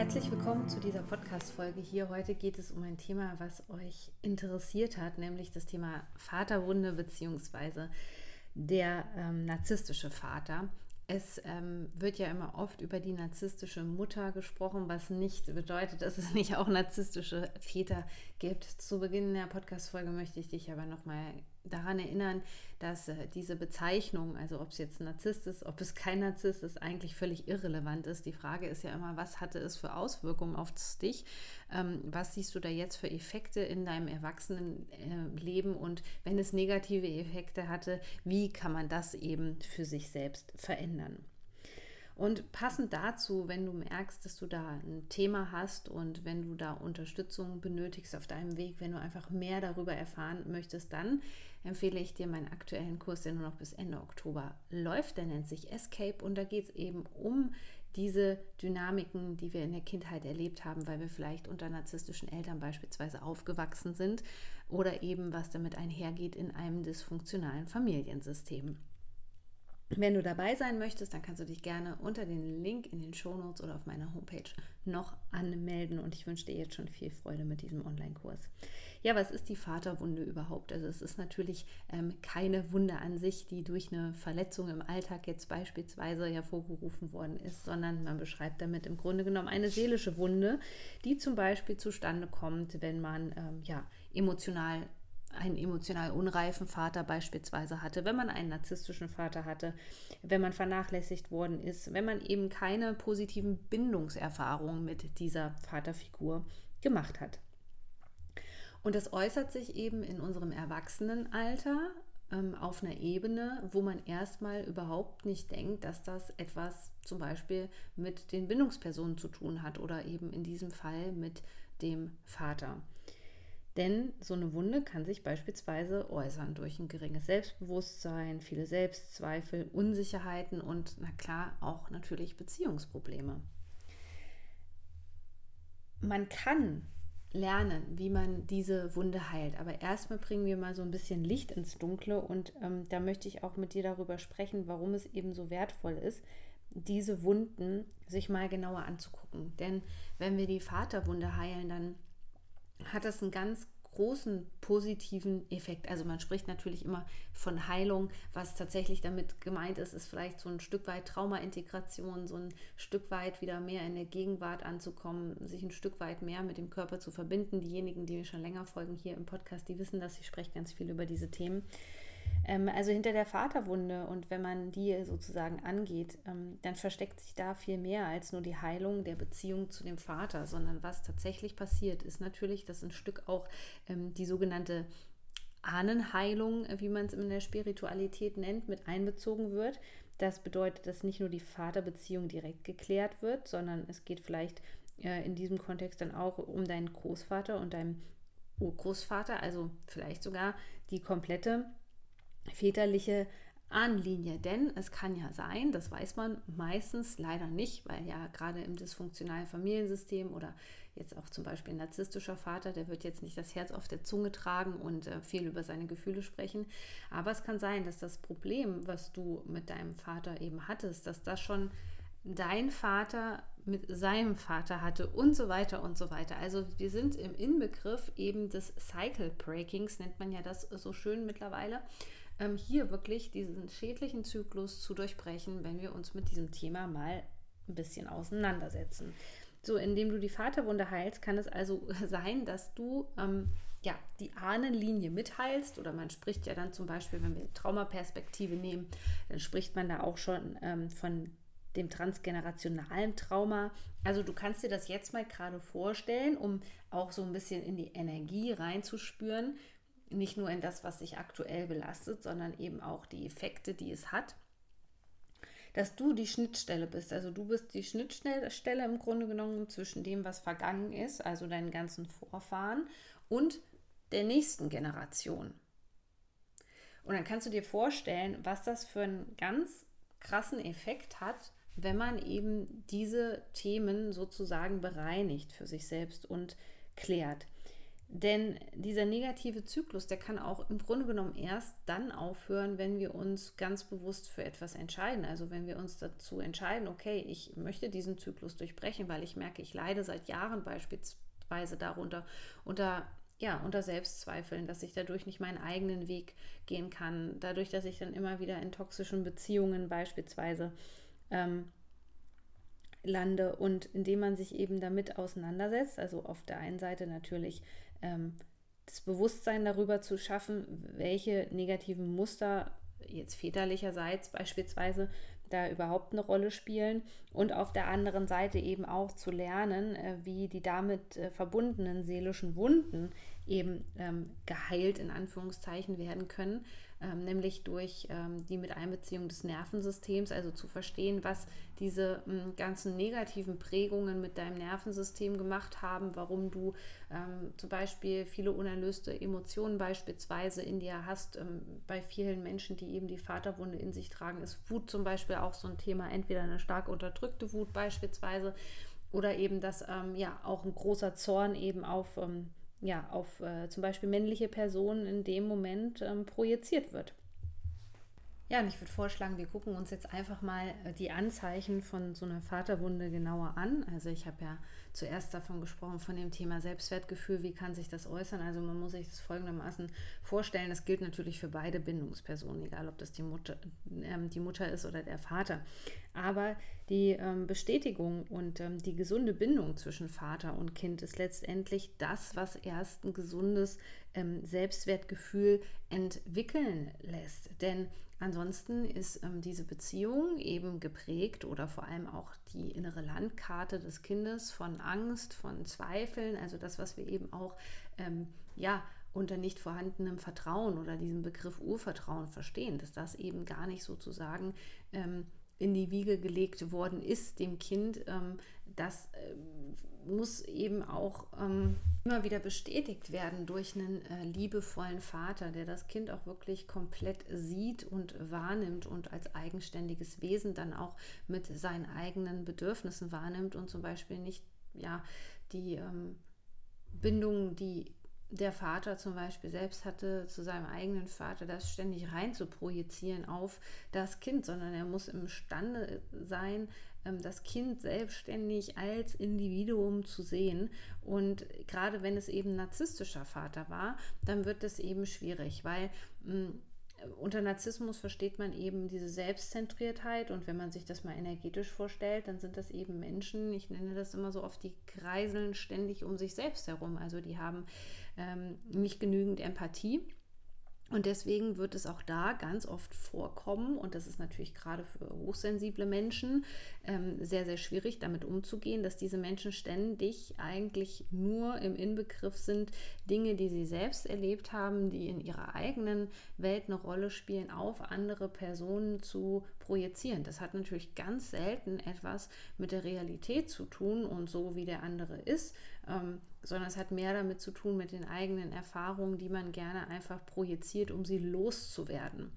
Herzlich willkommen zu dieser Podcast-Folge. Hier heute geht es um ein Thema, was euch interessiert hat, nämlich das Thema Vaterwunde bzw. der ähm, narzisstische Vater. Es ähm, wird ja immer oft über die narzisstische Mutter gesprochen, was nicht bedeutet, dass es nicht auch narzisstische Väter gibt. Zu Beginn der Podcast-Folge möchte ich dich aber nochmal daran erinnern, dass äh, diese Bezeichnung, also ob es jetzt Narzisst ist, ob es kein Narzisst ist, eigentlich völlig irrelevant ist. Die Frage ist ja immer, was hatte es für Auswirkungen auf dich? Ähm, was siehst du da jetzt für Effekte in deinem Erwachsenenleben? Äh, und wenn es negative Effekte hatte, wie kann man das eben für sich selbst verändern? Und passend dazu, wenn du merkst, dass du da ein Thema hast und wenn du da Unterstützung benötigst auf deinem Weg, wenn du einfach mehr darüber erfahren möchtest, dann empfehle ich dir meinen aktuellen Kurs, der nur noch bis Ende Oktober läuft. Der nennt sich Escape und da geht es eben um diese Dynamiken, die wir in der Kindheit erlebt haben, weil wir vielleicht unter narzisstischen Eltern beispielsweise aufgewachsen sind oder eben was damit einhergeht in einem dysfunktionalen Familiensystem. Wenn du dabei sein möchtest, dann kannst du dich gerne unter den Link in den Shownotes oder auf meiner Homepage noch anmelden und ich wünsche dir jetzt schon viel Freude mit diesem Online-Kurs. Ja, was ist die Vaterwunde überhaupt? Also es ist natürlich ähm, keine Wunde an sich, die durch eine Verletzung im Alltag jetzt beispielsweise hervorgerufen worden ist, sondern man beschreibt damit im Grunde genommen eine seelische Wunde, die zum Beispiel zustande kommt, wenn man ähm, ja emotional einen emotional unreifen Vater beispielsweise hatte, wenn man einen narzisstischen Vater hatte, wenn man vernachlässigt worden ist, wenn man eben keine positiven Bindungserfahrungen mit dieser Vaterfigur gemacht hat. Und das äußert sich eben in unserem Erwachsenenalter ähm, auf einer Ebene, wo man erstmal überhaupt nicht denkt, dass das etwas zum Beispiel mit den Bindungspersonen zu tun hat oder eben in diesem Fall mit dem Vater. Denn so eine Wunde kann sich beispielsweise äußern durch ein geringes Selbstbewusstsein, viele Selbstzweifel, Unsicherheiten und na klar auch natürlich Beziehungsprobleme. Man kann lernen, wie man diese Wunde heilt. Aber erstmal bringen wir mal so ein bisschen Licht ins Dunkle und ähm, da möchte ich auch mit dir darüber sprechen, warum es eben so wertvoll ist, diese Wunden sich mal genauer anzugucken. Denn wenn wir die Vaterwunde heilen, dann hat das einen ganz großen positiven Effekt. Also man spricht natürlich immer von Heilung. Was tatsächlich damit gemeint ist, ist vielleicht so ein Stück weit Traumaintegration, so ein Stück weit wieder mehr in der Gegenwart anzukommen, sich ein Stück weit mehr mit dem Körper zu verbinden. Diejenigen, die mir schon länger folgen hier im Podcast, die wissen das. Ich spreche ganz viel über diese Themen. Ähm, also hinter der Vaterwunde und wenn man die sozusagen angeht, ähm, dann versteckt sich da viel mehr als nur die Heilung der Beziehung zu dem Vater, sondern was tatsächlich passiert, ist natürlich, dass ein Stück auch ähm, die sogenannte Ahnenheilung, wie man es in der Spiritualität nennt, mit einbezogen wird. Das bedeutet, dass nicht nur die Vaterbeziehung direkt geklärt wird, sondern es geht vielleicht äh, in diesem Kontext dann auch um deinen Großvater und deinen Urgroßvater, also vielleicht sogar die komplette väterliche Ahnenlinie. Denn es kann ja sein, das weiß man meistens leider nicht, weil ja gerade im dysfunktionalen Familiensystem oder jetzt auch zum Beispiel ein narzisstischer Vater, der wird jetzt nicht das Herz auf der Zunge tragen und äh, viel über seine Gefühle sprechen. Aber es kann sein, dass das Problem, was du mit deinem Vater eben hattest, dass das schon dein Vater mit seinem Vater hatte und so weiter und so weiter. Also wir sind im Inbegriff eben des Cycle Breakings, nennt man ja das so schön mittlerweile ähm, hier wirklich diesen schädlichen Zyklus zu durchbrechen, wenn wir uns mit diesem Thema mal ein bisschen auseinandersetzen. So, indem du die Vaterwunde heilst, kann es also sein, dass du ähm, ja, die Ahnenlinie mitheilst oder man spricht ja dann zum Beispiel, wenn wir Traumaperspektive nehmen, dann spricht man da auch schon ähm, von dem transgenerationalen Trauma. Also du kannst dir das jetzt mal gerade vorstellen, um auch so ein bisschen in die Energie reinzuspüren, nicht nur in das, was sich aktuell belastet, sondern eben auch die Effekte, die es hat. dass du die Schnittstelle bist. Also du bist die Schnittstelle im Grunde genommen zwischen dem, was vergangen ist, also deinen ganzen Vorfahren, und der nächsten Generation. Und dann kannst du dir vorstellen, was das für einen ganz krassen Effekt hat, wenn man eben diese Themen sozusagen bereinigt für sich selbst und klärt. Denn dieser negative Zyklus, der kann auch im Grunde genommen erst dann aufhören, wenn wir uns ganz bewusst für etwas entscheiden. Also wenn wir uns dazu entscheiden, okay, ich möchte diesen Zyklus durchbrechen, weil ich merke, ich leide seit Jahren beispielsweise darunter, unter, ja, unter Selbstzweifeln, dass ich dadurch nicht meinen eigenen Weg gehen kann, dadurch, dass ich dann immer wieder in toxischen Beziehungen beispielsweise ähm, lande und indem man sich eben damit auseinandersetzt, also auf der einen Seite natürlich ähm, das Bewusstsein darüber zu schaffen, welche negativen Muster jetzt väterlicherseits beispielsweise da überhaupt eine Rolle spielen und auf der anderen Seite eben auch zu lernen, äh, wie die damit äh, verbundenen seelischen Wunden eben ähm, geheilt in Anführungszeichen werden können, ähm, nämlich durch ähm, die Miteinbeziehung des Nervensystems, also zu verstehen, was diese ähm, ganzen negativen Prägungen mit deinem Nervensystem gemacht haben, warum du ähm, zum Beispiel viele unerlöste Emotionen beispielsweise in dir hast. Ähm, bei vielen Menschen, die eben die Vaterwunde in sich tragen, ist Wut zum Beispiel auch so ein Thema, entweder eine stark unterdrückte Wut beispielsweise oder eben, dass ähm, ja auch ein großer Zorn eben auf ja, auf äh, zum Beispiel männliche Personen in dem Moment ähm, projiziert wird. Ja, und ich würde vorschlagen, wir gucken uns jetzt einfach mal äh, die Anzeichen von so einer Vaterwunde genauer an. Also ich habe ja zuerst davon gesprochen, von dem Thema Selbstwertgefühl, wie kann sich das äußern. Also man muss sich das folgendermaßen vorstellen, das gilt natürlich für beide Bindungspersonen, egal ob das die Mutter, äh, die Mutter ist oder der Vater. Aber die ähm, Bestätigung und ähm, die gesunde Bindung zwischen Vater und Kind ist letztendlich das, was erst ein gesundes ähm, Selbstwertgefühl entwickeln lässt. Denn Ansonsten ist ähm, diese Beziehung eben geprägt oder vor allem auch die innere Landkarte des Kindes von Angst, von Zweifeln, also das, was wir eben auch ähm, ja unter nicht vorhandenem Vertrauen oder diesem Begriff Urvertrauen verstehen, dass das eben gar nicht sozusagen ähm, in die Wiege gelegt worden ist dem Kind, ähm, das äh, muss eben auch ähm, immer wieder bestätigt werden durch einen äh, liebevollen Vater, der das Kind auch wirklich komplett sieht und wahrnimmt und als eigenständiges Wesen dann auch mit seinen eigenen Bedürfnissen wahrnimmt und zum Beispiel nicht ja die ähm, Bindung, die der Vater zum Beispiel selbst hatte zu seinem eigenen Vater, das ständig rein zu projizieren auf das Kind, sondern er muss imstande sein, ähm, das Kind selbstständig als Individuum zu sehen. Und gerade wenn es eben narzisstischer Vater war, dann wird es eben schwierig, weil hm, unter Narzissmus versteht man eben diese Selbstzentriertheit und wenn man sich das mal energetisch vorstellt, dann sind das eben Menschen, ich nenne das immer so oft, die kreiseln ständig um sich selbst herum. Also die haben ähm, nicht genügend Empathie und deswegen wird es auch da ganz oft vorkommen, und das ist natürlich gerade für hochsensible Menschen ähm, sehr, sehr schwierig, damit umzugehen, dass diese Menschen ständig eigentlich nur im Inbegriff sind, Dinge, die sie selbst erlebt haben, die in ihrer eigenen Welt eine Rolle spielen, auf andere Personen zu projizieren. Das hat natürlich ganz selten etwas mit der Realität zu tun und so, wie der andere ist. Ähm, sondern es hat mehr damit zu tun mit den eigenen Erfahrungen, die man gerne einfach projiziert, um sie loszuwerden.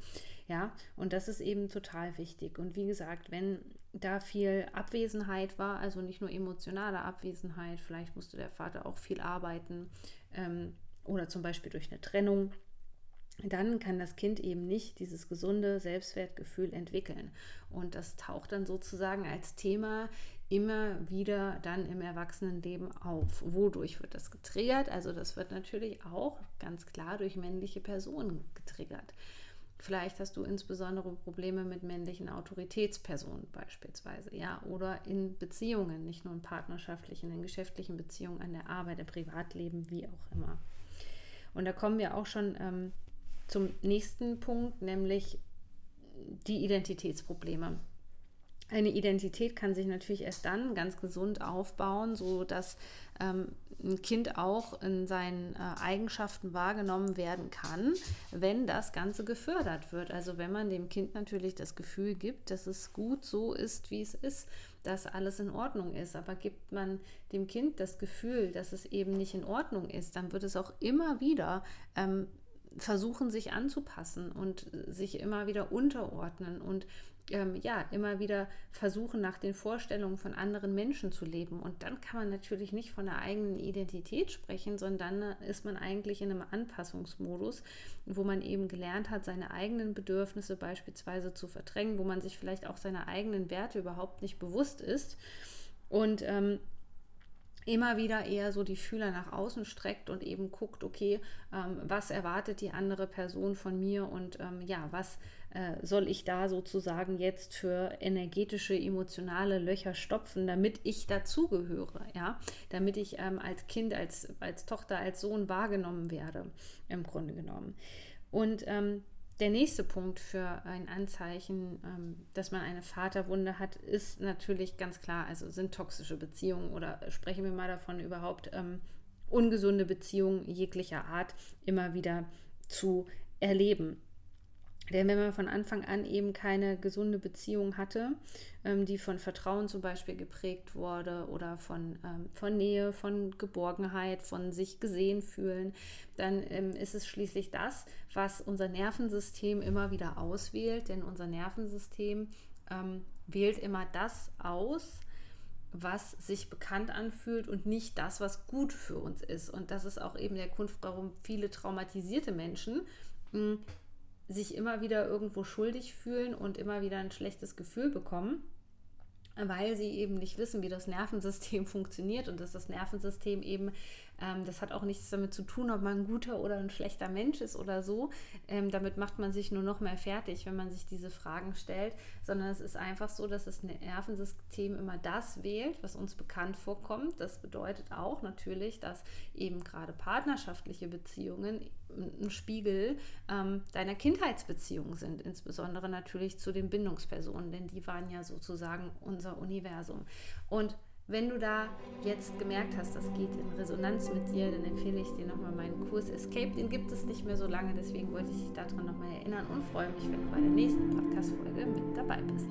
Ja, und das ist eben total wichtig. Und wie gesagt, wenn da viel Abwesenheit war, also nicht nur emotionale Abwesenheit, vielleicht musste der Vater auch viel arbeiten ähm, oder zum Beispiel durch eine Trennung, dann kann das Kind eben nicht dieses gesunde Selbstwertgefühl entwickeln. Und das taucht dann sozusagen als Thema immer wieder dann im Erwachsenenleben auf. Wodurch wird das getriggert? Also das wird natürlich auch ganz klar durch männliche Personen getriggert. Vielleicht hast du insbesondere Probleme mit männlichen Autoritätspersonen beispielsweise, ja, oder in Beziehungen, nicht nur in partnerschaftlichen, in geschäftlichen Beziehungen, an der Arbeit, im Privatleben, wie auch immer. Und da kommen wir auch schon ähm, zum nächsten Punkt, nämlich die Identitätsprobleme. eine Identität kann sich natürlich erst dann ganz gesund aufbauen, so dass ähm, ein Kind auch in seinen äh, Eigenschaften wahrgenommen werden kann, wenn das Ganze gefördert wird. Also wenn man dem Kind natürlich das Gefühl gibt, dass es gut so ist, wie es ist, dass alles in Ordnung ist. Aber gibt man dem Kind das Gefühl, dass es eben nicht in Ordnung ist, dann wird es auch immer wieder ähm, versuchen, sich anzupassen und sich immer wieder unterordnen und ähm, ja, immer wieder versuchen, nach den Vorstellungen von anderen Menschen zu leben. Und dann kann man natürlich nicht von der eigenen Identität sprechen, sondern dann ist man eigentlich in einem Anpassungsmodus, wo man eben gelernt hat, seine eigenen Bedürfnisse beispielsweise zu verdrängen, wo man sich vielleicht auch seiner eigenen Werte überhaupt nicht bewusst ist. Und ähm, immer wieder eher so die Fühler nach außen streckt und eben guckt, okay, ähm, was erwartet die andere Person von mir und ähm, ja, was äh, soll ich da sozusagen jetzt für energetische, emotionale Löcher stopfen, damit ich dazugehöre, ja, damit ich ähm, als Kind, als, als Tochter, als Sohn wahrgenommen werde, im Grunde genommen. Und ähm, der nächste Punkt für ein Anzeichen, ähm, dass man eine Vaterwunde hat, ist natürlich ganz klar, also sind toxische Beziehungen oder sprechen wir mal davon überhaupt ähm, ungesunde Beziehungen jeglicher Art immer wieder zu erleben. Denn wenn man von Anfang an eben keine gesunde Beziehung hatte, ähm, die von Vertrauen zum Beispiel geprägt wurde oder von, ähm, von Nähe, von Geborgenheit, von sich gesehen fühlen, dann ähm, ist es schließlich das, was unser Nervensystem immer wieder auswählt. Denn unser Nervensystem ähm, wählt immer das aus, was sich bekannt anfühlt und nicht das, was gut für uns ist. Und das ist auch eben der Grund, warum viele traumatisierte Menschen mh, sich immer wieder irgendwo schuldig fühlen und immer wieder ein schlechtes Gefühl bekommen, weil sie eben nicht wissen, wie das Nervensystem funktioniert und dass das Nervensystem eben ähm, das hat auch nichts damit zu tun, ob man ein guter oder ein schlechter Mensch ist oder so. Ähm, damit macht man sich nur noch mehr fertig, wenn man sich diese Fragen stellt, sondern es ist einfach so, dass das Nervensystem immer das wählt, was uns bekannt vorkommt. Das bedeutet auch natürlich, dass eben gerade partnerschaftliche Beziehungen ein Spiegel ähm, deiner Kindheitsbeziehung sind, insbesondere natürlich zu den Bindungspersonen, denn die waren ja sozusagen unser Universum. Und wenn du da jetzt gemerkt hast, das geht in Resonanz mit dir, dann empfehle ich dir nochmal meinen Kurs Escape. Den gibt es nicht mehr so lange, deswegen wollte ich dich daran nochmal erinnern und freue mich, wenn du bei der nächsten Podcast-Folge mit dabei bist.